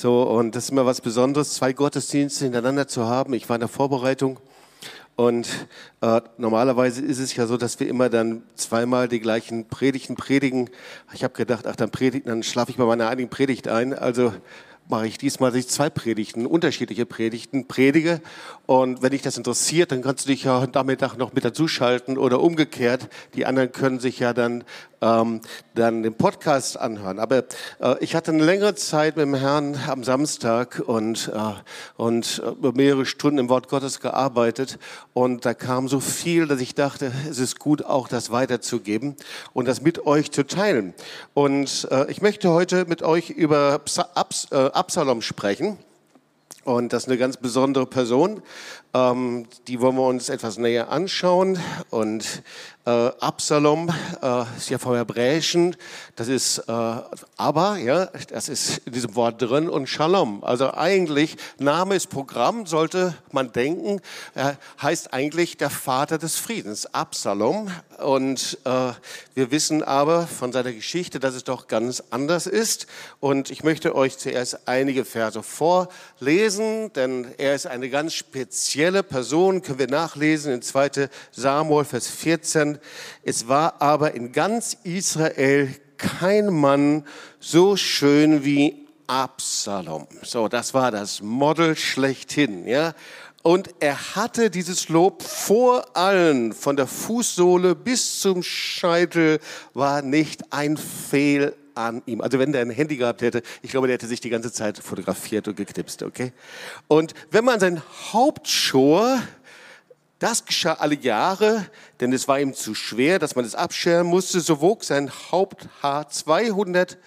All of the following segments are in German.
So, und das ist immer was Besonderes, zwei Gottesdienste hintereinander zu haben. Ich war in der Vorbereitung und äh, normalerweise ist es ja so, dass wir immer dann zweimal die gleichen Predigten predigen. Ich habe gedacht, ach, dann predigen, dann schlafe ich bei meiner einigen Predigt ein. Also mache ich diesmal dass ich zwei Predigten, unterschiedliche Predigten predige. Und wenn dich das interessiert, dann kannst du dich ja heute Nachmittag noch mit dazuschalten oder umgekehrt. Die anderen können sich ja dann ähm, dann den Podcast anhören. Aber äh, ich hatte eine längere Zeit mit dem Herrn am Samstag und, äh, und äh, mehrere Stunden im Wort Gottes gearbeitet. Und da kam so viel, dass ich dachte, es ist gut, auch das weiterzugeben und das mit euch zu teilen. Und äh, ich möchte heute mit euch über Abs äh, Absalom sprechen. Und das ist eine ganz besondere Person. Ähm, die wollen wir uns etwas näher anschauen. Und äh, Absalom äh, ist ja vom Hebräischen, das ist äh, aber, ja, das ist in diesem Wort drin und Shalom. Also eigentlich, Name ist Programm, sollte man denken, er heißt eigentlich der Vater des Friedens, Absalom. Und äh, wir wissen aber von seiner Geschichte, dass es doch ganz anders ist. Und ich möchte euch zuerst einige Verse vorlesen, denn er ist eine ganz spezielle Person, können wir nachlesen in 2 Samuel, Vers 14. Es war aber in ganz Israel kein Mann so schön wie Absalom. So, das war das Model schlechthin, ja. Und er hatte dieses Lob vor allen, von der Fußsohle bis zum Scheitel, war nicht ein Fehl an ihm. Also wenn der ein Handy gehabt hätte, ich glaube, der hätte sich die ganze Zeit fotografiert und geknipst, okay? Und wenn man sein Hauptschor das geschah alle Jahre, denn es war ihm zu schwer, dass man es abscheren musste. So wog sein Haupthaar 200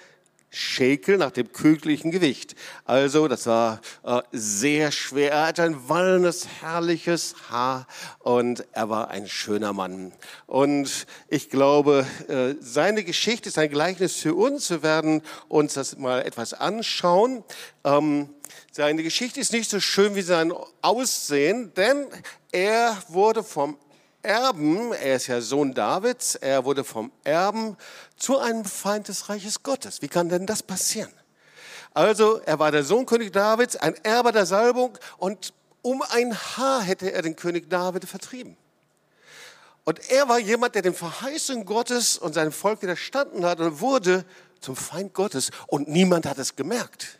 Schekel nach dem königlichen Gewicht. Also, das war äh, sehr schwer. Er hatte ein wallendes, herrliches Haar und er war ein schöner Mann. Und ich glaube, äh, seine Geschichte ist ein Gleichnis für uns. Wir werden uns das mal etwas anschauen. Ähm, seine Geschichte ist nicht so schön wie sein Aussehen, denn er wurde vom Erben, er ist ja Sohn Davids, er wurde vom Erben zu einem Feind des Reiches Gottes. Wie kann denn das passieren? Also, er war der Sohn König Davids, ein Erbe der Salbung und um ein Haar hätte er den König David vertrieben. Und er war jemand, der den Verheißungen Gottes und seinem Volk widerstanden hat und wurde zum Feind Gottes und niemand hat es gemerkt.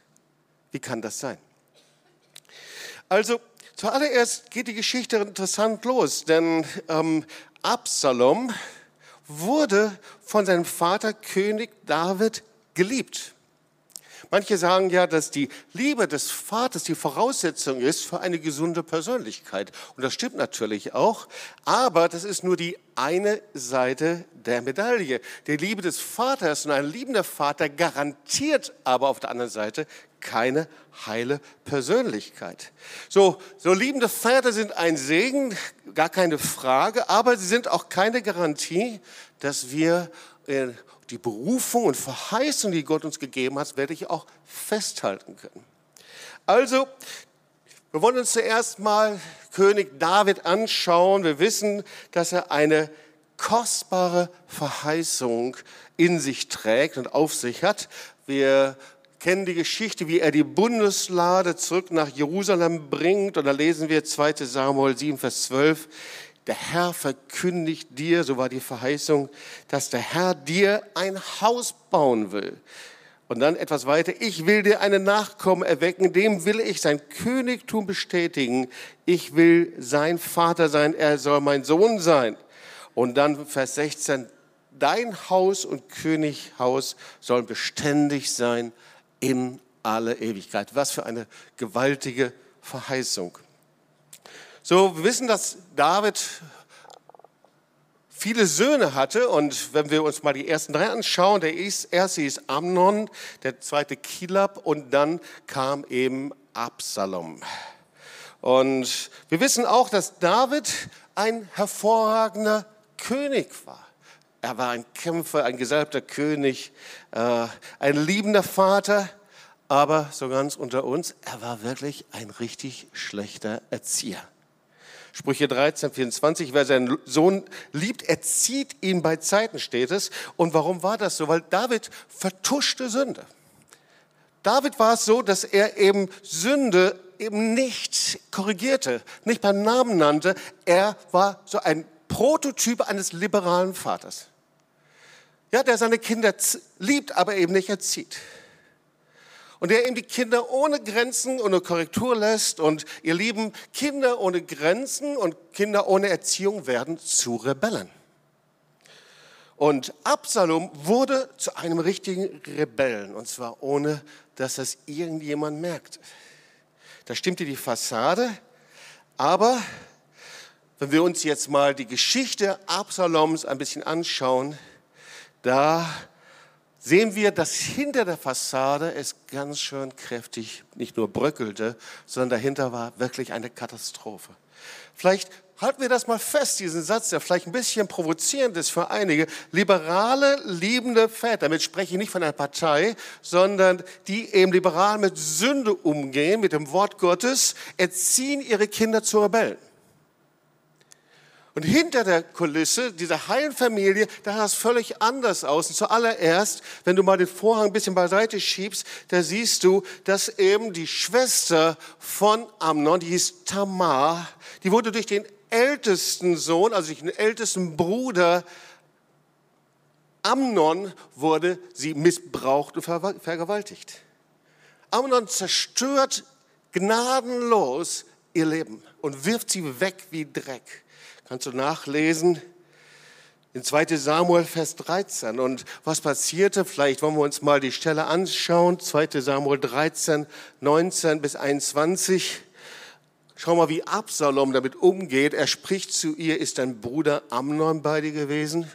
Wie kann das sein? Also, zuallererst geht die Geschichte interessant los, denn ähm, Absalom wurde von seinem Vater König David geliebt. Manche sagen ja, dass die Liebe des Vaters die Voraussetzung ist für eine gesunde Persönlichkeit. Und das stimmt natürlich auch. Aber das ist nur die eine Seite der Medaille. Die Liebe des Vaters und ein liebender Vater garantiert aber auf der anderen Seite keine heile Persönlichkeit. So, so liebende Väter sind ein Segen, gar keine Frage, aber sie sind auch keine Garantie, dass wir äh, die Berufung und Verheißung, die Gott uns gegeben hat, werde ich auch festhalten können. Also, wir wollen uns zuerst mal König David anschauen. Wir wissen, dass er eine kostbare Verheißung in sich trägt und auf sich hat. Wir kennen die Geschichte, wie er die Bundeslade zurück nach Jerusalem bringt. Und da lesen wir 2 Samuel 7, Vers 12 der Herr verkündigt dir, so war die Verheißung, dass der Herr dir ein Haus bauen will. Und dann etwas weiter, ich will dir einen Nachkommen erwecken, dem will ich sein Königtum bestätigen. Ich will sein Vater sein, er soll mein Sohn sein. Und dann Vers 16, dein Haus und Könighaus sollen beständig sein in alle Ewigkeit. Was für eine gewaltige Verheißung. So, wir wissen, dass David viele Söhne hatte und wenn wir uns mal die ersten drei anschauen, der erste ist Amnon, der zweite Kilab und dann kam eben Absalom. Und wir wissen auch, dass David ein hervorragender König war. Er war ein Kämpfer, ein gesalbter König, äh, ein liebender Vater, aber so ganz unter uns, er war wirklich ein richtig schlechter Erzieher. Sprüche 13, 24, wer seinen Sohn liebt, erzieht ihn bei Zeiten, steht es. Und warum war das so? Weil David vertuschte Sünde. David war es so, dass er eben Sünde eben nicht korrigierte, nicht beim Namen nannte. Er war so ein Prototyp eines liberalen Vaters. Ja, der seine Kinder liebt, aber eben nicht erzieht. Und der eben die Kinder ohne Grenzen, ohne Korrektur lässt. Und ihr Lieben, Kinder ohne Grenzen und Kinder ohne Erziehung werden zu Rebellen. Und Absalom wurde zu einem richtigen Rebellen. Und zwar ohne, dass das irgendjemand merkte. Da stimmte die Fassade, aber wenn wir uns jetzt mal die Geschichte Absaloms ein bisschen anschauen, da sehen wir, dass hinter der Fassade es ganz schön kräftig nicht nur bröckelte, sondern dahinter war wirklich eine Katastrophe. Vielleicht halten wir das mal fest, diesen Satz, der vielleicht ein bisschen provozierend ist für einige. Liberale, liebende Väter, damit spreche ich nicht von einer Partei, sondern die eben liberal mit Sünde umgehen, mit dem Wort Gottes, erziehen ihre Kinder zu Rebellen. Und hinter der Kulisse dieser heilen Familie, da sah es völlig anders aus. Und zuallererst, wenn du mal den Vorhang ein bisschen beiseite schiebst, da siehst du, dass eben die Schwester von Amnon, die hieß Tamar, die wurde durch den ältesten Sohn, also durch den ältesten Bruder Amnon, wurde sie missbraucht und vergewaltigt. Amnon zerstört gnadenlos ihr Leben und wirft sie weg wie Dreck. Kannst du nachlesen in 2 Samuel, Vers 13. Und was passierte? Vielleicht wollen wir uns mal die Stelle anschauen. 2 Samuel 13, 19 bis 21. Schau mal, wie Absalom damit umgeht. Er spricht zu ihr, ist dein Bruder Amnon bei dir gewesen?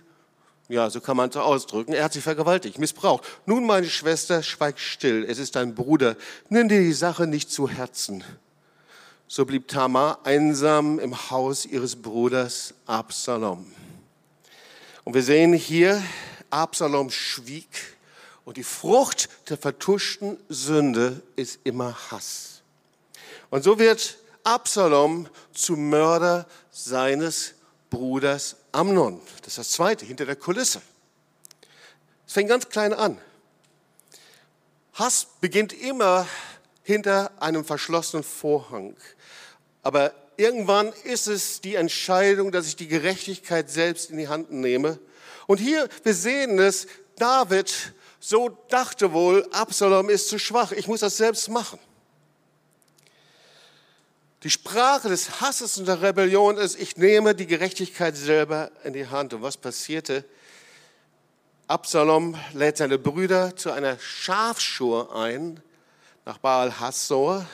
Ja, so kann man es ausdrücken. Er hat sie vergewaltigt, missbraucht. Nun, meine Schwester, schweig still. Es ist dein Bruder. Nimm dir die Sache nicht zu Herzen. So blieb Tamar einsam im Haus ihres Bruders Absalom. Und wir sehen hier, Absalom schwieg und die Frucht der vertuschten Sünde ist immer Hass. Und so wird Absalom zum Mörder seines Bruders Amnon. Das ist das Zweite, hinter der Kulisse. Es fängt ganz klein an. Hass beginnt immer hinter einem verschlossenen Vorhang. Aber irgendwann ist es die Entscheidung, dass ich die Gerechtigkeit selbst in die Hand nehme. Und hier, wir sehen es, David so dachte wohl, Absalom ist zu schwach, ich muss das selbst machen. Die Sprache des Hasses und der Rebellion ist, ich nehme die Gerechtigkeit selber in die Hand. Und was passierte? Absalom lädt seine Brüder zu einer Schafschur ein nach Baal Hassor.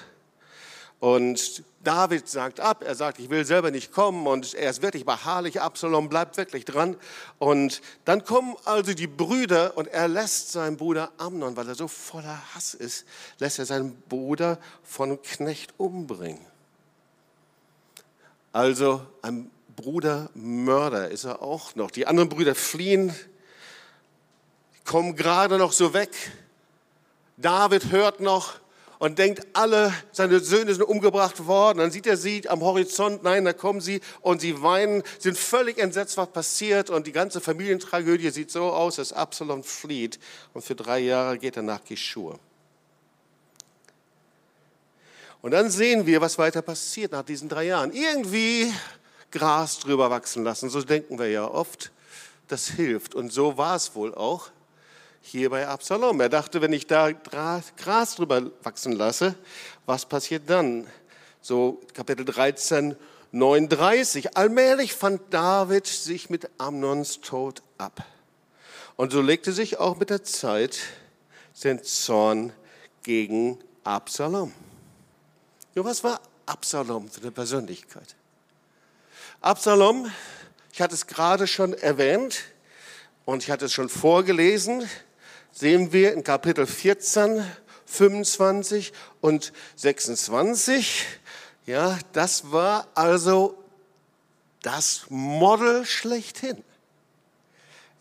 Und David sagt ab, er sagt, ich will selber nicht kommen und er ist wirklich beharrlich, Absalom bleibt wirklich dran. Und dann kommen also die Brüder und er lässt seinen Bruder Amnon, weil er so voller Hass ist, lässt er seinen Bruder von Knecht umbringen. Also ein Brudermörder ist er auch noch. Die anderen Brüder fliehen, kommen gerade noch so weg. David hört noch, und denkt, alle seine Söhne sind umgebracht worden. Dann sieht er sie am Horizont, nein, da kommen sie und sie weinen, sind völlig entsetzt, was passiert. Und die ganze Familientragödie sieht so aus, dass Absalom flieht und für drei Jahre geht er nach Geschur. Und dann sehen wir, was weiter passiert nach diesen drei Jahren. Irgendwie Gras drüber wachsen lassen, so denken wir ja oft. Das hilft. Und so war es wohl auch hier bei Absalom. Er dachte, wenn ich da Gras drüber wachsen lasse, was passiert dann? So Kapitel 13, 39. Allmählich fand David sich mit Amnons Tod ab. Und so legte sich auch mit der Zeit sein Zorn gegen Absalom. Ja, was war Absalom für eine Persönlichkeit? Absalom, ich hatte es gerade schon erwähnt und ich hatte es schon vorgelesen, sehen wir in Kapitel 14, 25 und 26. Ja, das war also das Model schlechthin.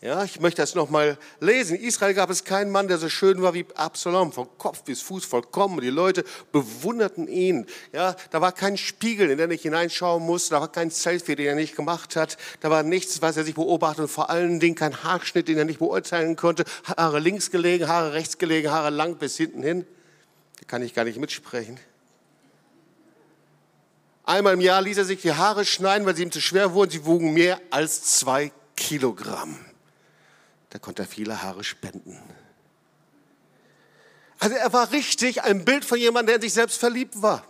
Ja, ich möchte das nochmal lesen. In Israel gab es keinen Mann, der so schön war wie Absalom, von Kopf bis Fuß vollkommen. Die Leute bewunderten ihn. Ja, da war kein Spiegel, in den ich hineinschauen musste. Da war kein Selfie, den er nicht gemacht hat. Da war nichts, was er sich beobachtet und vor allen Dingen kein Haarschnitt, den er nicht beurteilen konnte. Haare links gelegen, Haare rechts gelegen, Haare lang bis hinten hin. Da kann ich gar nicht mitsprechen. Einmal im Jahr ließ er sich die Haare schneiden, weil sie ihm zu schwer wurden. Sie wogen mehr als zwei Kilogramm. Da konnte er viele Haare spenden. Also er war richtig ein Bild von jemandem, der in sich selbst verliebt war.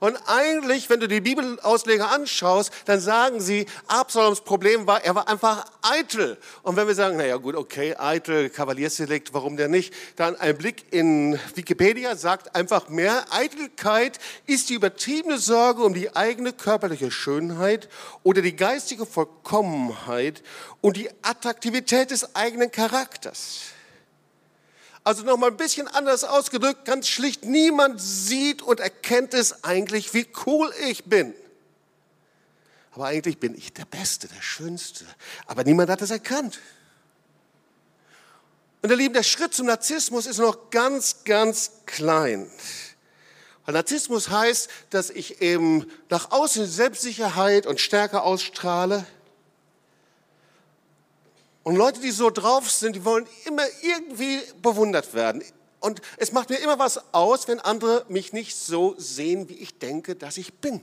Und eigentlich, wenn du die Bibelausleger anschaust, dann sagen sie, Absaloms Problem war, er war einfach eitel. Und wenn wir sagen, naja gut, okay, eitel, Kavaliersdelikt, warum denn nicht? Dann ein Blick in Wikipedia sagt einfach mehr, Eitelkeit ist die übertriebene Sorge um die eigene körperliche Schönheit oder die geistige Vollkommenheit und die Attraktivität des eigenen Charakters. Also nochmal ein bisschen anders ausgedrückt, ganz schlicht, niemand sieht und erkennt es eigentlich, wie cool ich bin. Aber eigentlich bin ich der Beste, der Schönste. Aber niemand hat es erkannt. Und ihr Lieben, der Schritt zum Narzissmus ist noch ganz, ganz klein. Weil Narzissmus heißt, dass ich eben nach außen Selbstsicherheit und Stärke ausstrahle und Leute, die so drauf sind, die wollen immer irgendwie bewundert werden. Und es macht mir immer was aus, wenn andere mich nicht so sehen, wie ich denke, dass ich bin.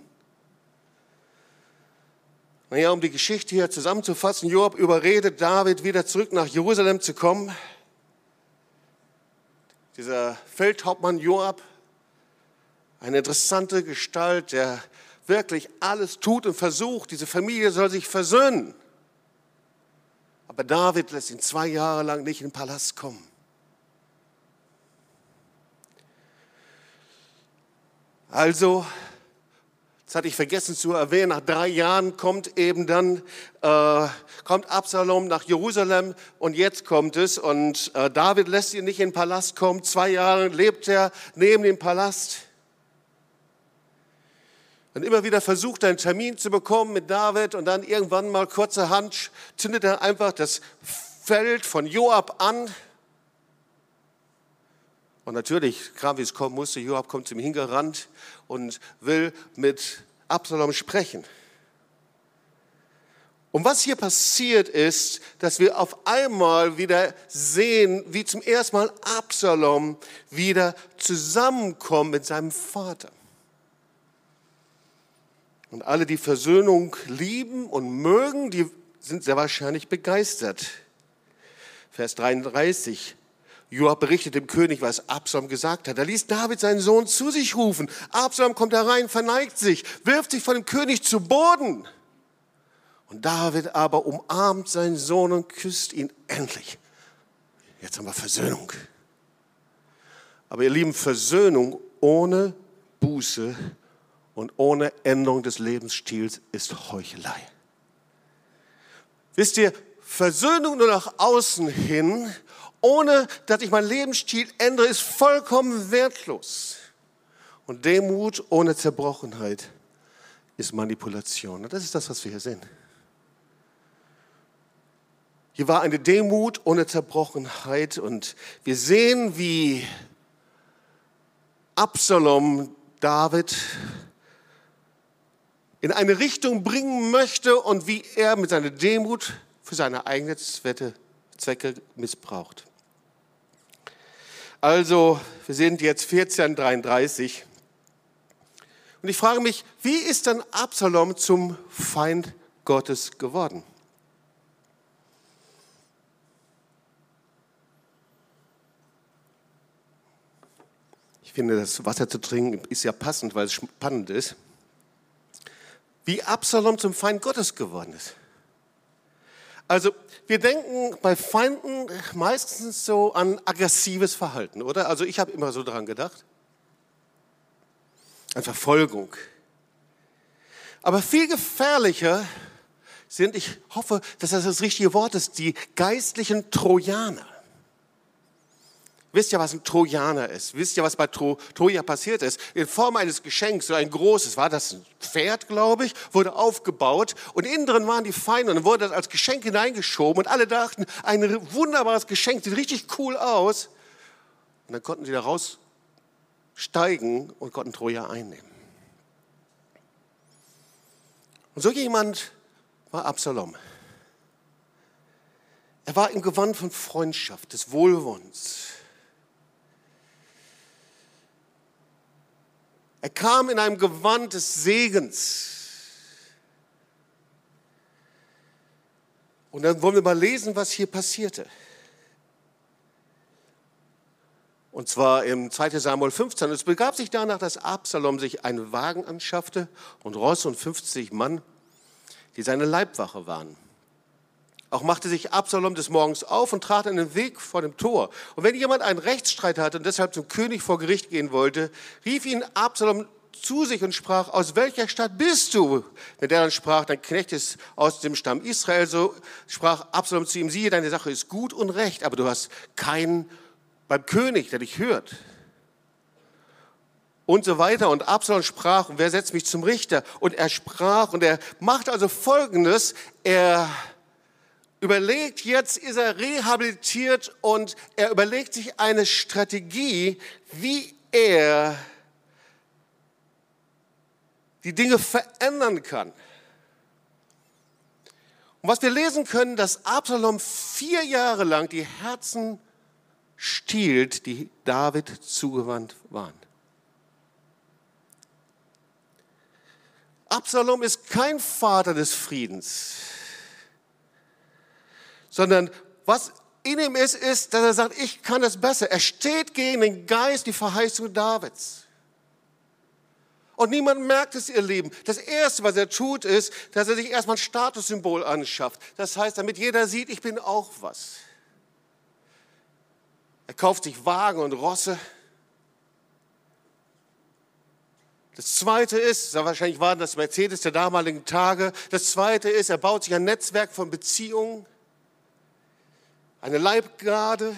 Naja, um die Geschichte hier zusammenzufassen, Joab überredet David, wieder zurück nach Jerusalem zu kommen. Dieser Feldhauptmann Joab, eine interessante Gestalt, der wirklich alles tut und versucht, diese Familie soll sich versöhnen. Aber David lässt ihn zwei Jahre lang nicht in den Palast kommen. Also, das hatte ich vergessen zu erwähnen, nach drei Jahren kommt eben dann, äh, kommt Absalom nach Jerusalem und jetzt kommt es und äh, David lässt ihn nicht in den Palast kommen. Zwei Jahre lebt er neben dem Palast und immer wieder versucht, einen Termin zu bekommen mit David und dann irgendwann mal kurzerhand zündet er einfach das Feld von Joab an. Und natürlich, gerade wie es kommen musste, Joab kommt zum hingerannt und will mit Absalom sprechen. Und was hier passiert ist, dass wir auf einmal wieder sehen, wie zum ersten Mal Absalom wieder zusammenkommt mit seinem Vater. Und alle, die Versöhnung lieben und mögen, die sind sehr wahrscheinlich begeistert. Vers 33. Joab berichtet dem König, was Absalom gesagt hat. Er ließ David seinen Sohn zu sich rufen. Absalom kommt herein, verneigt sich, wirft sich vor dem König zu Boden. Und David aber umarmt seinen Sohn und küsst ihn endlich. Jetzt haben wir Versöhnung. Aber ihr Lieben, Versöhnung ohne Buße und ohne Änderung des Lebensstils ist Heuchelei. Wisst ihr, Versöhnung nur nach außen hin, ohne dass ich meinen Lebensstil ändere, ist vollkommen wertlos. Und Demut ohne Zerbrochenheit ist Manipulation. Und das ist das, was wir hier sehen. Hier war eine Demut ohne Zerbrochenheit und wir sehen, wie Absalom David in eine Richtung bringen möchte und wie er mit seiner Demut für seine eigenen Zwecke missbraucht. Also, wir sind jetzt 1433 und ich frage mich, wie ist dann Absalom zum Feind Gottes geworden? Ich finde, das Wasser zu trinken ist ja passend, weil es spannend ist wie Absalom zum Feind Gottes geworden ist. Also wir denken bei Feinden meistens so an aggressives Verhalten, oder? Also ich habe immer so daran gedacht. An Verfolgung. Aber viel gefährlicher sind, ich hoffe, dass das das richtige Wort ist, die geistlichen Trojaner. Wisst ihr, was ein Trojaner ist? Wisst ihr, was bei Tro Troja passiert ist? In Form eines Geschenks, so ein großes, war das ein Pferd, glaube ich, wurde aufgebaut und innen drin waren die Feinde und dann wurde das als Geschenk hineingeschoben und alle dachten, ein wunderbares Geschenk, sieht richtig cool aus. Und dann konnten sie da raussteigen und konnten Troja einnehmen. Und so jemand war Absalom. Er war im Gewand von Freundschaft, des Wohlwollens Er kam in einem Gewand des Segens. Und dann wollen wir mal lesen, was hier passierte. Und zwar im 2. Samuel 15. Es begab sich danach, dass Absalom sich einen Wagen anschaffte und Ross und 50 Mann, die seine Leibwache waren. Auch machte sich Absalom des Morgens auf und trat an den Weg vor dem Tor. Und wenn jemand einen Rechtsstreit hatte und deshalb zum König vor Gericht gehen wollte, rief ihn Absalom zu sich und sprach, aus welcher Stadt bist du? Wenn der dann sprach, dein Knecht ist aus dem Stamm Israel, so sprach Absalom zu ihm, siehe, deine Sache ist gut und recht, aber du hast keinen beim König, der dich hört. Und so weiter. Und Absalom sprach, und wer setzt mich zum Richter? Und er sprach, und er macht also Folgendes, er überlegt, jetzt ist er rehabilitiert und er überlegt sich eine Strategie, wie er die Dinge verändern kann. Und was wir lesen können, dass Absalom vier Jahre lang die Herzen stiehlt, die David zugewandt waren. Absalom ist kein Vater des Friedens, sondern was in ihm ist, ist, dass er sagt, ich kann es besser. Er steht gegen den Geist, die Verheißung Davids. Und niemand merkt es, ihr Lieben. Das Erste, was er tut, ist, dass er sich erstmal ein Statussymbol anschafft. Das heißt, damit jeder sieht, ich bin auch was. Er kauft sich Wagen und Rosse. Das zweite ist, wahrscheinlich waren das Mercedes der damaligen Tage. Das zweite ist, er baut sich ein Netzwerk von Beziehungen, eine Leibgarde.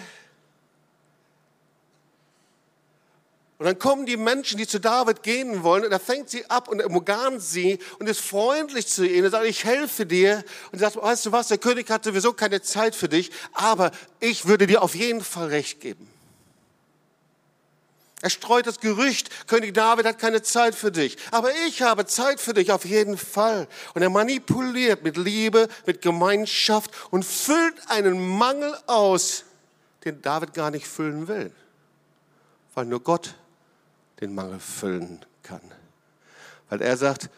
Und dann kommen die Menschen, die zu David gehen wollen, und er fängt sie ab und umgarnt sie und ist freundlich zu ihnen und sagt, ich helfe dir. Und sagt, weißt du was, der König hat sowieso keine Zeit für dich, aber ich würde dir auf jeden Fall recht geben. Er streut das Gerücht, König David hat keine Zeit für dich, aber ich habe Zeit für dich auf jeden Fall. Und er manipuliert mit Liebe, mit Gemeinschaft und füllt einen Mangel aus, den David gar nicht füllen will, weil nur Gott den Mangel füllen kann. Weil er sagt,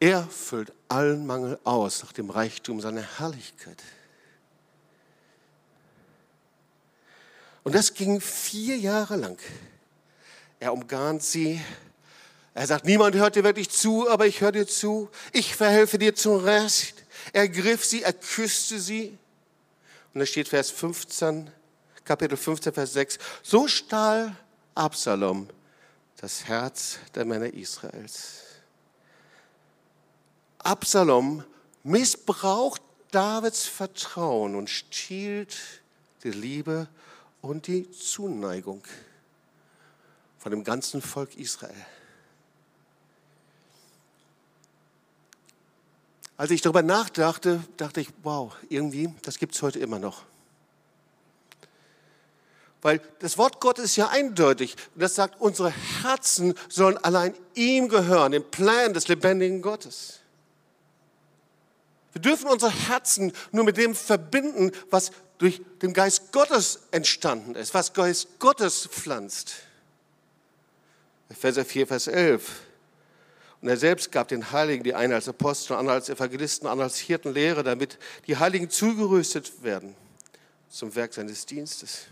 er füllt allen Mangel aus nach dem Reichtum seiner Herrlichkeit. Und das ging vier Jahre lang. Er umgarnt sie. Er sagt, niemand hört dir wirklich zu, aber ich höre dir zu. Ich verhelfe dir zum Rest. Er griff sie, er küsste sie. Und da steht Vers 15, Kapitel 15, Vers 6. So stahl Absalom das Herz der Männer Israels. Absalom missbraucht Davids Vertrauen und stiehlt die Liebe und die Zuneigung von dem ganzen Volk Israel. Als ich darüber nachdachte, dachte ich, wow, irgendwie, das gibt es heute immer noch. Weil das Wort Gottes ist ja eindeutig. Und das sagt, unsere Herzen sollen allein ihm gehören, dem Plan des lebendigen Gottes. Wir dürfen unsere Herzen nur mit dem verbinden, was durch den Geist Gottes entstanden ist, was Geist Gottes pflanzt. Epheser 4, Vers 11. Und er selbst gab den Heiligen, die einen als Apostel, andere als Evangelisten, andere als Hirten, Lehre, damit die Heiligen zugerüstet werden zum Werk seines Dienstes.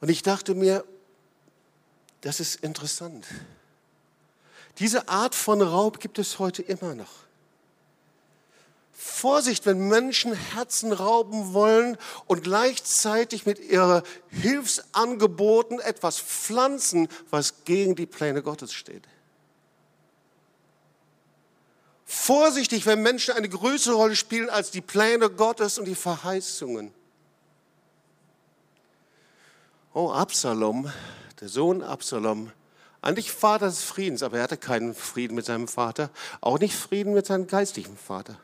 Und ich dachte mir, das ist interessant. Diese Art von Raub gibt es heute immer noch. Vorsicht, wenn Menschen Herzen rauben wollen und gleichzeitig mit ihren Hilfsangeboten etwas pflanzen, was gegen die Pläne Gottes steht. Vorsichtig, wenn Menschen eine größere Rolle spielen als die Pläne Gottes und die Verheißungen. Oh, Absalom, der Sohn Absalom, eigentlich Vater des Friedens, aber er hatte keinen Frieden mit seinem Vater, auch nicht Frieden mit seinem geistlichen Vater.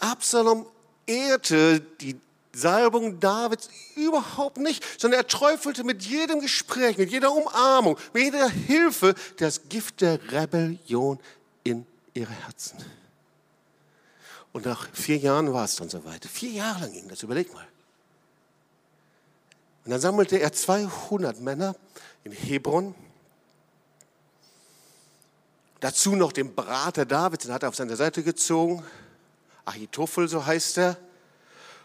Absalom ehrte die Salbung Davids überhaupt nicht, sondern er träufelte mit jedem Gespräch, mit jeder Umarmung, mit jeder Hilfe das Gift der Rebellion in ihre Herzen. Und nach vier Jahren war es dann soweit. Vier Jahre lang ging das, überleg mal. Und dann sammelte er 200 Männer in Hebron. Dazu noch den Berater Davids, den hat er auf seine Seite gezogen. Ahitophel, so heißt er.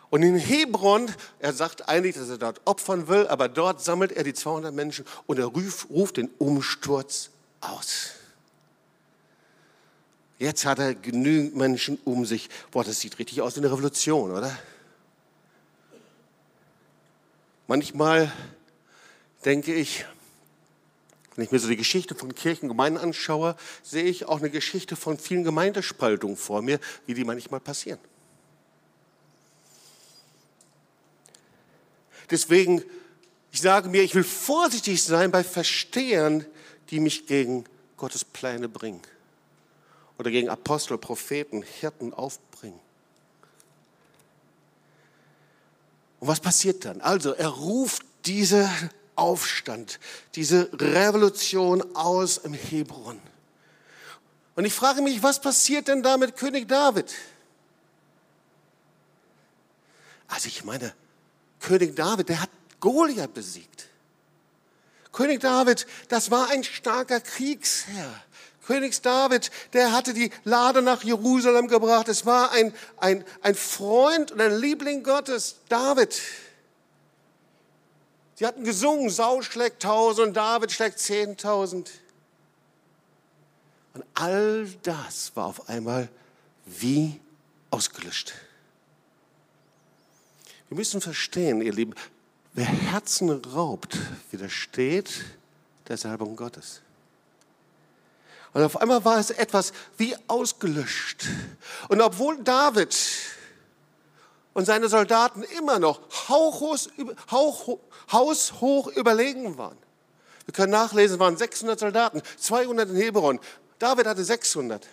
Und in Hebron, er sagt eigentlich, dass er dort opfern will, aber dort sammelt er die 200 Menschen und er ruft, ruft den Umsturz aus. Jetzt hat er genügend Menschen um sich. Boah, das sieht richtig aus wie eine Revolution, oder? Manchmal denke ich, wenn ich mir so die Geschichte von Kirchen, Gemeinden anschaue, sehe ich auch eine Geschichte von vielen Gemeindespaltungen vor mir, wie die manchmal passieren. Deswegen, ich sage mir, ich will vorsichtig sein bei Verstehern, die mich gegen Gottes Pläne bringen oder gegen Apostel, Propheten, Hirten aufbringen. Und was passiert dann? Also er ruft diese Aufstand, diese Revolution aus im Hebron. Und ich frage mich, was passiert denn da mit König David? Also ich meine, König David, der hat Goliath besiegt. König David, das war ein starker Kriegsherr. König David, der hatte die Lade nach Jerusalem gebracht. Es war ein, ein, ein Freund und ein Liebling Gottes, David. Sie hatten gesungen, Saul schlägt tausend und David schlägt zehntausend. Und all das war auf einmal wie ausgelöscht. Wir müssen verstehen, ihr Lieben, wer Herzen raubt, widersteht der Salbung Gottes. Und auf einmal war es etwas wie ausgelöscht. Und obwohl David und seine Soldaten immer noch haushoch überlegen waren. Wir können nachlesen, es waren 600 Soldaten, 200 in Hebron. David hatte 600.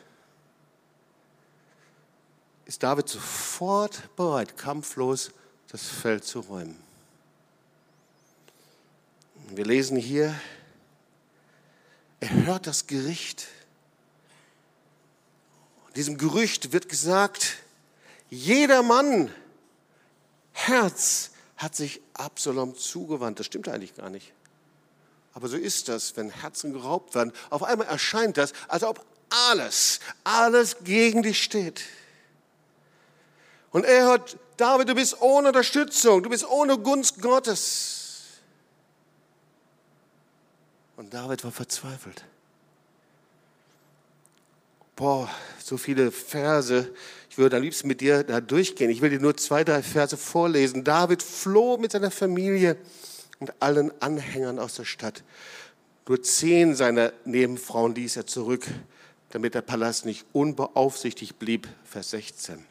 Ist David sofort bereit, kampflos das Feld zu räumen. Wir lesen hier, er hört das Gericht. Diesem Gerücht wird gesagt, jeder Mann Herz hat sich Absalom zugewandt. Das stimmt eigentlich gar nicht. Aber so ist das, wenn Herzen geraubt werden. Auf einmal erscheint das, als ob alles, alles gegen dich steht. Und er hört, David, du bist ohne Unterstützung, du bist ohne Gunst Gottes. Und David war verzweifelt. Boah, so viele Verse. Ich würde am liebsten mit dir da durchgehen. Ich will dir nur zwei, drei Verse vorlesen. David floh mit seiner Familie und allen Anhängern aus der Stadt. Nur zehn seiner Nebenfrauen ließ er zurück, damit der Palast nicht unbeaufsichtigt blieb. Vers 16.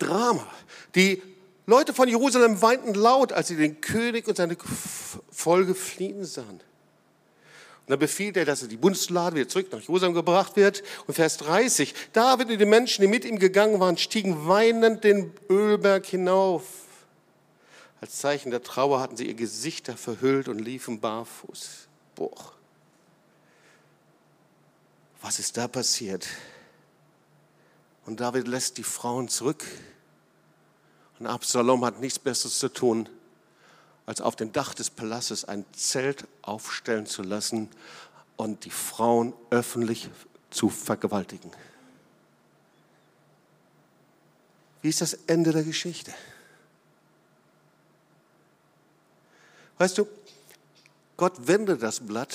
Drama. Die Leute von Jerusalem weinten laut, als sie den König und seine Folge fliehen sahen. Und dann befiehlt er, dass die Bundeslade wieder zurück nach Jerusalem gebracht wird. Und Vers 30, David und die Menschen, die mit ihm gegangen waren, stiegen weinend den Ölberg hinauf. Als Zeichen der Trauer hatten sie ihr Gesichter verhüllt und liefen barfuß. Boah. Was ist da passiert? Und David lässt die Frauen zurück und Absalom hat nichts Besseres zu tun, als auf dem Dach des Palastes ein Zelt aufstellen zu lassen und die Frauen öffentlich zu vergewaltigen. Wie ist das Ende der Geschichte? Weißt du, Gott wendet das Blatt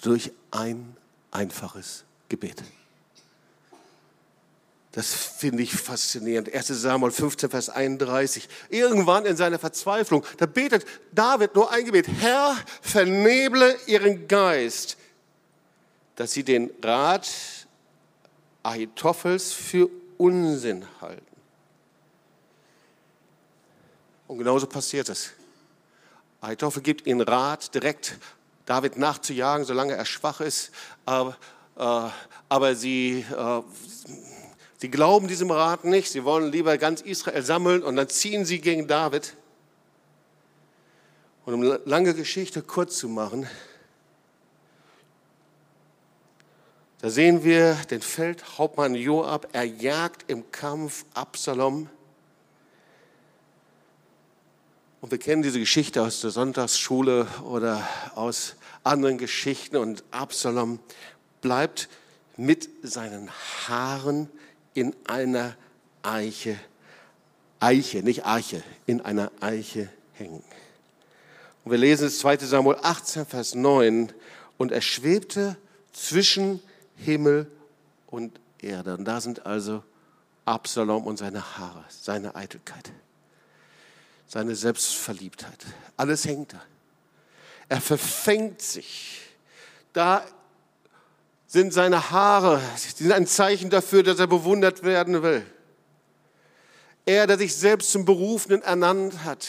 durch ein einfaches Gebet. Das finde ich faszinierend. 1 Samuel 15, Vers 31. Irgendwann in seiner Verzweiflung, da betet David nur ein Gebet. Herr, verneble ihren Geist, dass sie den Rat Ahitophels für Unsinn halten. Und genauso passiert es. Ahitophel gibt ihnen Rat, direkt David nachzujagen, solange er schwach ist. Aber, äh, aber sie äh, Sie glauben diesem Rat nicht. Sie wollen lieber ganz Israel sammeln und dann ziehen sie gegen David. Und um lange Geschichte kurz zu machen, da sehen wir den Feldhauptmann Joab, er jagt im Kampf Absalom. Und wir kennen diese Geschichte aus der Sonntagsschule oder aus anderen Geschichten. Und Absalom bleibt mit seinen Haaren in einer Eiche, Eiche, nicht Arche, in einer Eiche hängen. Und wir lesen es 2 Samuel 18, Vers 9. Und er schwebte zwischen Himmel und Erde. Und da sind also Absalom und seine Haare, seine Eitelkeit seine Selbstverliebtheit. Alles hängt da. Er verfängt sich. Da sind seine Haare, die sind ein Zeichen dafür, dass er bewundert werden will. Er, der sich selbst zum Berufenen ernannt hat.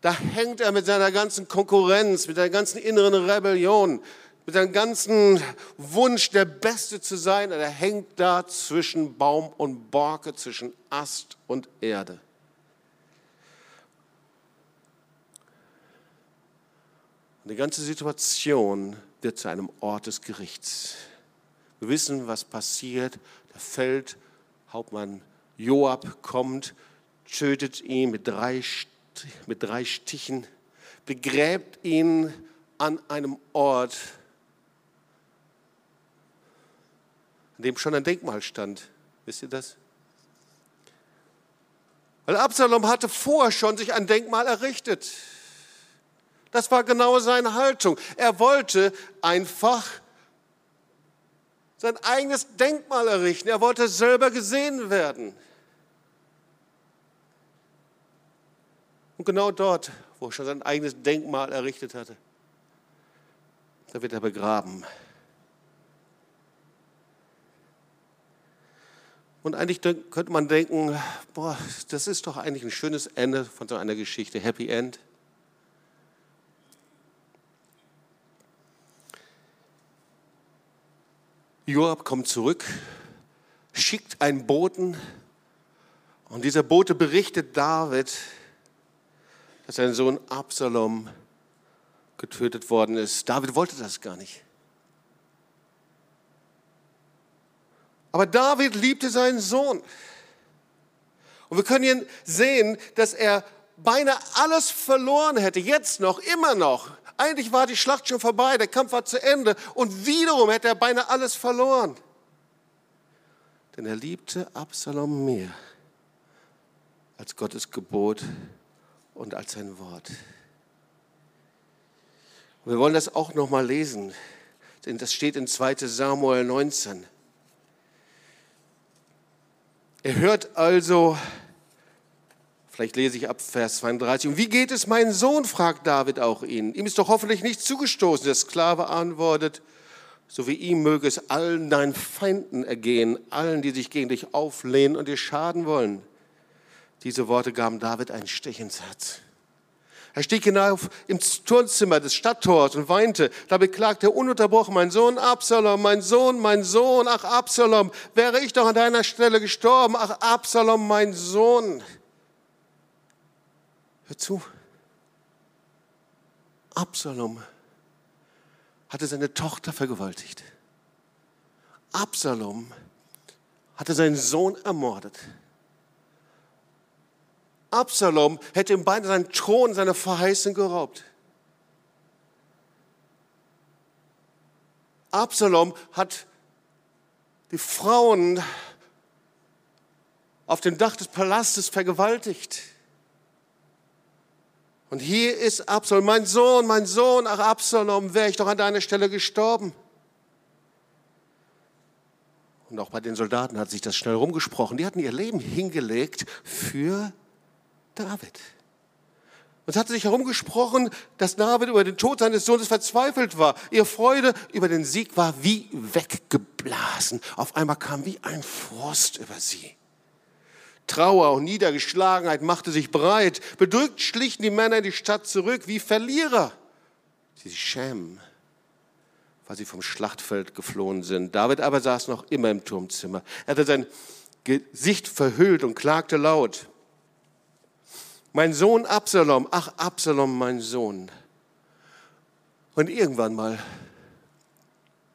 Da hängt er mit seiner ganzen Konkurrenz, mit seiner ganzen inneren Rebellion, mit seinem ganzen Wunsch, der Beste zu sein, er hängt da zwischen Baum und Borke, zwischen Ast und Erde. Und die ganze Situation wird zu einem Ort des Gerichts. Wir wissen, was passiert. Der Feldhauptmann Joab kommt, tötet ihn mit drei, mit drei Stichen, begräbt ihn an einem Ort, an dem schon ein Denkmal stand. Wisst ihr das? Weil Absalom hatte vorher schon sich ein Denkmal errichtet. Das war genau seine Haltung. Er wollte einfach sein eigenes Denkmal errichten. Er wollte selber gesehen werden. Und genau dort, wo er schon sein eigenes Denkmal errichtet hatte, da wird er begraben. Und eigentlich könnte man denken, boah, das ist doch eigentlich ein schönes Ende von so einer Geschichte, Happy End. Joab kommt zurück, schickt einen Boten und dieser Bote berichtet David, dass sein Sohn Absalom getötet worden ist. David wollte das gar nicht. Aber David liebte seinen Sohn. Und wir können hier sehen, dass er beinahe alles verloren hätte, jetzt noch, immer noch. Eigentlich war die Schlacht schon vorbei, der Kampf war zu Ende und wiederum hätte er beinahe alles verloren. Denn er liebte Absalom mehr als Gottes Gebot und als sein Wort. Und wir wollen das auch noch mal lesen, denn das steht in 2 Samuel 19. Er hört also, vielleicht lese ich ab Vers 32, und wie geht es meinen Sohn, fragt David auch ihn. Ihm ist doch hoffentlich nicht zugestoßen. Der Sklave antwortet, so wie ihm möge es allen deinen Feinden ergehen, allen, die sich gegen dich auflehnen und dir schaden wollen. Diese Worte gaben David einen Stich ins Herz. Er stieg hinauf ins Turnzimmer des Stadttors und weinte. Da beklagte er ununterbrochen, mein Sohn Absalom, mein Sohn, mein Sohn, ach Absalom, wäre ich doch an deiner Stelle gestorben, ach Absalom, mein Sohn. Hör zu. Absalom hatte seine Tochter vergewaltigt. Absalom hatte seinen Sohn ermordet. Absalom hätte ihm beinahe seinen Thron, seine Verheißung geraubt. Absalom hat die Frauen auf dem Dach des Palastes vergewaltigt. Und hier ist Absalom, mein Sohn, mein Sohn, ach Absalom, wäre ich doch an deiner Stelle gestorben. Und auch bei den Soldaten hat sich das schnell rumgesprochen. Die hatten ihr Leben hingelegt für David. Und es hatte sich herumgesprochen, dass David über den Tod seines Sohnes verzweifelt war. Ihre Freude über den Sieg war wie weggeblasen. Auf einmal kam wie ein Frost über sie. Trauer und Niedergeschlagenheit machte sich breit. Bedrückt schlichen die Männer in die Stadt zurück wie Verlierer. Sie sich schämen, weil sie vom Schlachtfeld geflohen sind. David aber saß noch immer im Turmzimmer. Er hatte sein Gesicht verhüllt und klagte laut. Mein Sohn Absalom, ach Absalom, mein Sohn. Und irgendwann mal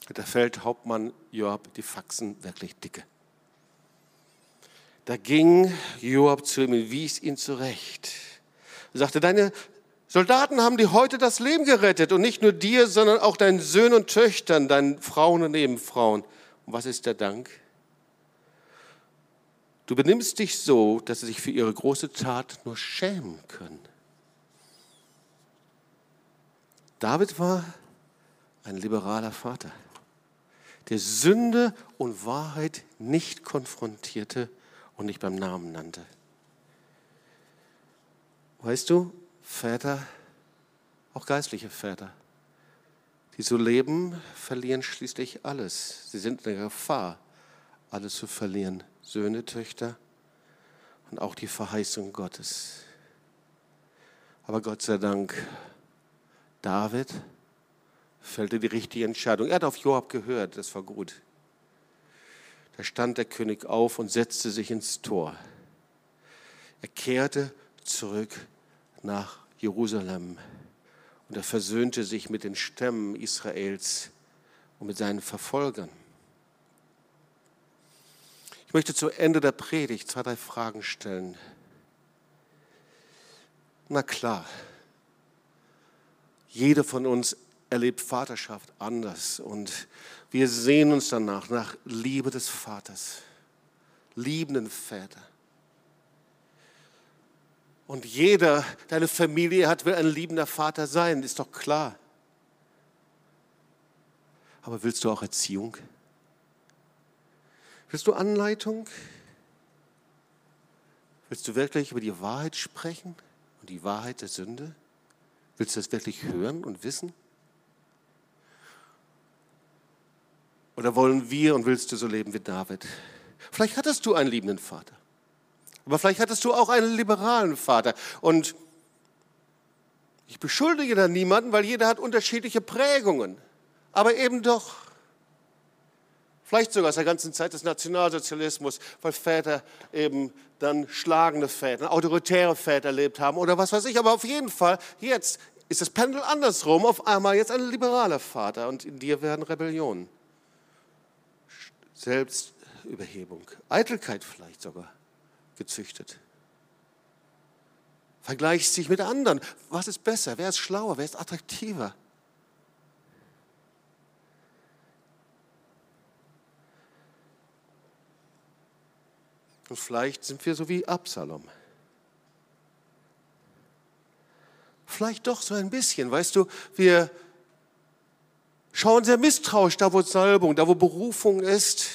hat der Feldhauptmann Joab die Faxen wirklich dicke. Da ging Joab zu ihm und wies ihn zurecht. Er sagte, deine Soldaten haben dir heute das Leben gerettet und nicht nur dir, sondern auch deinen Söhnen und Töchtern, deinen Frauen und Nebenfrauen. Und was ist der Dank? Du benimmst dich so, dass sie sich für ihre große Tat nur schämen können. David war ein liberaler Vater, der Sünde und Wahrheit nicht konfrontierte und nicht beim Namen nannte. Weißt du, Väter, auch geistliche Väter, die so leben, verlieren schließlich alles. Sie sind in der Gefahr, alles zu verlieren. Söhne, Töchter und auch die Verheißung Gottes. Aber Gott sei Dank, David fällte die richtige Entscheidung. Er hat auf Joab gehört, das war gut. Da stand der König auf und setzte sich ins Tor. Er kehrte zurück nach Jerusalem und er versöhnte sich mit den Stämmen Israels und mit seinen Verfolgern. Ich möchte zu Ende der Predigt zwei, drei Fragen stellen. Na klar, jeder von uns erlebt Vaterschaft anders und wir sehen uns danach nach Liebe des Vaters, liebenden Väter. Und jeder, der eine Familie hat, will ein liebender Vater sein, ist doch klar. Aber willst du auch Erziehung? Willst du Anleitung? Willst du wirklich über die Wahrheit sprechen und die Wahrheit der Sünde? Willst du das wirklich hören und wissen? Oder wollen wir und willst du so leben wie David? Vielleicht hattest du einen liebenden Vater. Aber vielleicht hattest du auch einen liberalen Vater. Und ich beschuldige da niemanden, weil jeder hat unterschiedliche Prägungen. Aber eben doch. Vielleicht sogar aus der ganzen Zeit des Nationalsozialismus, weil Väter eben dann schlagende Väter, autoritäre Väter erlebt haben oder was weiß ich. Aber auf jeden Fall, jetzt ist das Pendel andersrum. Auf einmal jetzt ein liberaler Vater und in dir werden Rebellionen. Selbstüberhebung, Eitelkeit vielleicht sogar gezüchtet. Vergleicht sich mit anderen. Was ist besser? Wer ist schlauer? Wer ist attraktiver? Und vielleicht sind wir so wie Absalom. Vielleicht doch so ein bisschen, weißt du, wir schauen sehr misstrauisch da, wo Salbung, da, wo Berufung ist.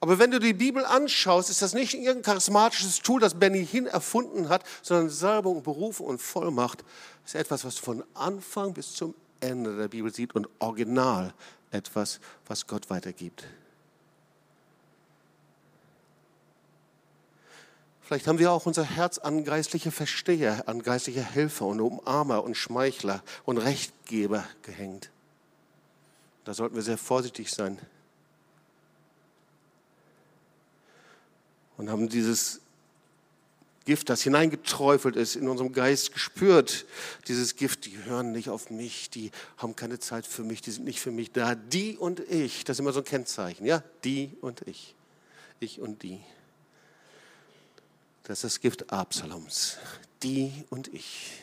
Aber wenn du die Bibel anschaust, ist das nicht irgendein charismatisches Tool, das Benny Hinn erfunden hat, sondern Salbung, Berufung und Vollmacht ist etwas, was von Anfang bis zum Ende der Bibel sieht und original etwas, was Gott weitergibt. Vielleicht haben wir auch unser Herz an geistliche Versteher, an geistliche Helfer und Umarmer und Schmeichler und Rechtgeber gehängt. Da sollten wir sehr vorsichtig sein. und haben dieses Gift, das hineingeträufelt ist, in unserem Geist gespürt. Dieses Gift, die hören nicht auf mich, die haben keine Zeit für mich, die sind nicht für mich da. Die und ich, das ist immer so ein Kennzeichen, ja? Die und ich. Ich und die. Das ist das Gift Absaloms. Die und ich.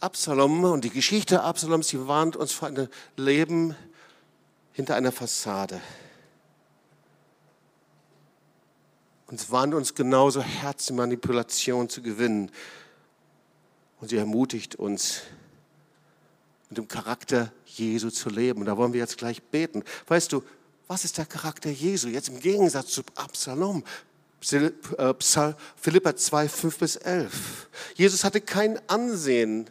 Absalom und die Geschichte Absaloms, die warnt uns vor einem Leben, hinter einer Fassade. Und warnt uns genauso, Herzmanipulation zu gewinnen. Und sie ermutigt uns, mit dem Charakter Jesu zu leben. Und da wollen wir jetzt gleich beten. Weißt du, was ist der Charakter Jesu? Jetzt im Gegensatz zu Absalom. Äh, Philippa 2, 5 bis 11. Jesus hatte kein Ansehen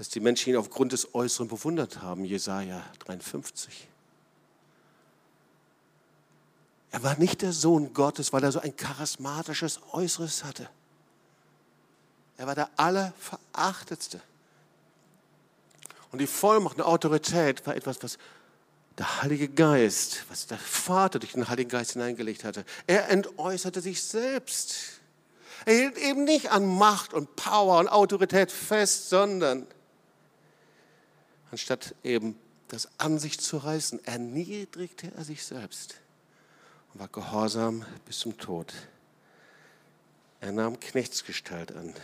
dass die Menschen ihn aufgrund des Äußeren bewundert haben, Jesaja 53. Er war nicht der Sohn Gottes, weil er so ein charismatisches Äußeres hatte. Er war der Allerverachtetste. Und die Vollmacht und Autorität war etwas, was der Heilige Geist, was der Vater durch den Heiligen Geist hineingelegt hatte. Er entäußerte sich selbst. Er hielt eben nicht an Macht und Power und Autorität fest, sondern anstatt eben das an sich zu reißen, erniedrigte er sich selbst und war gehorsam bis zum Tod. Er nahm Knechtsgestalt an.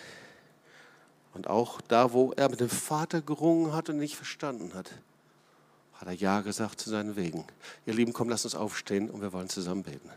Und auch da, wo er mit dem Vater gerungen hat und nicht verstanden hat, hat er Ja gesagt zu seinen Wegen. Ihr Lieben, komm, lasst uns aufstehen und wir wollen zusammen beten.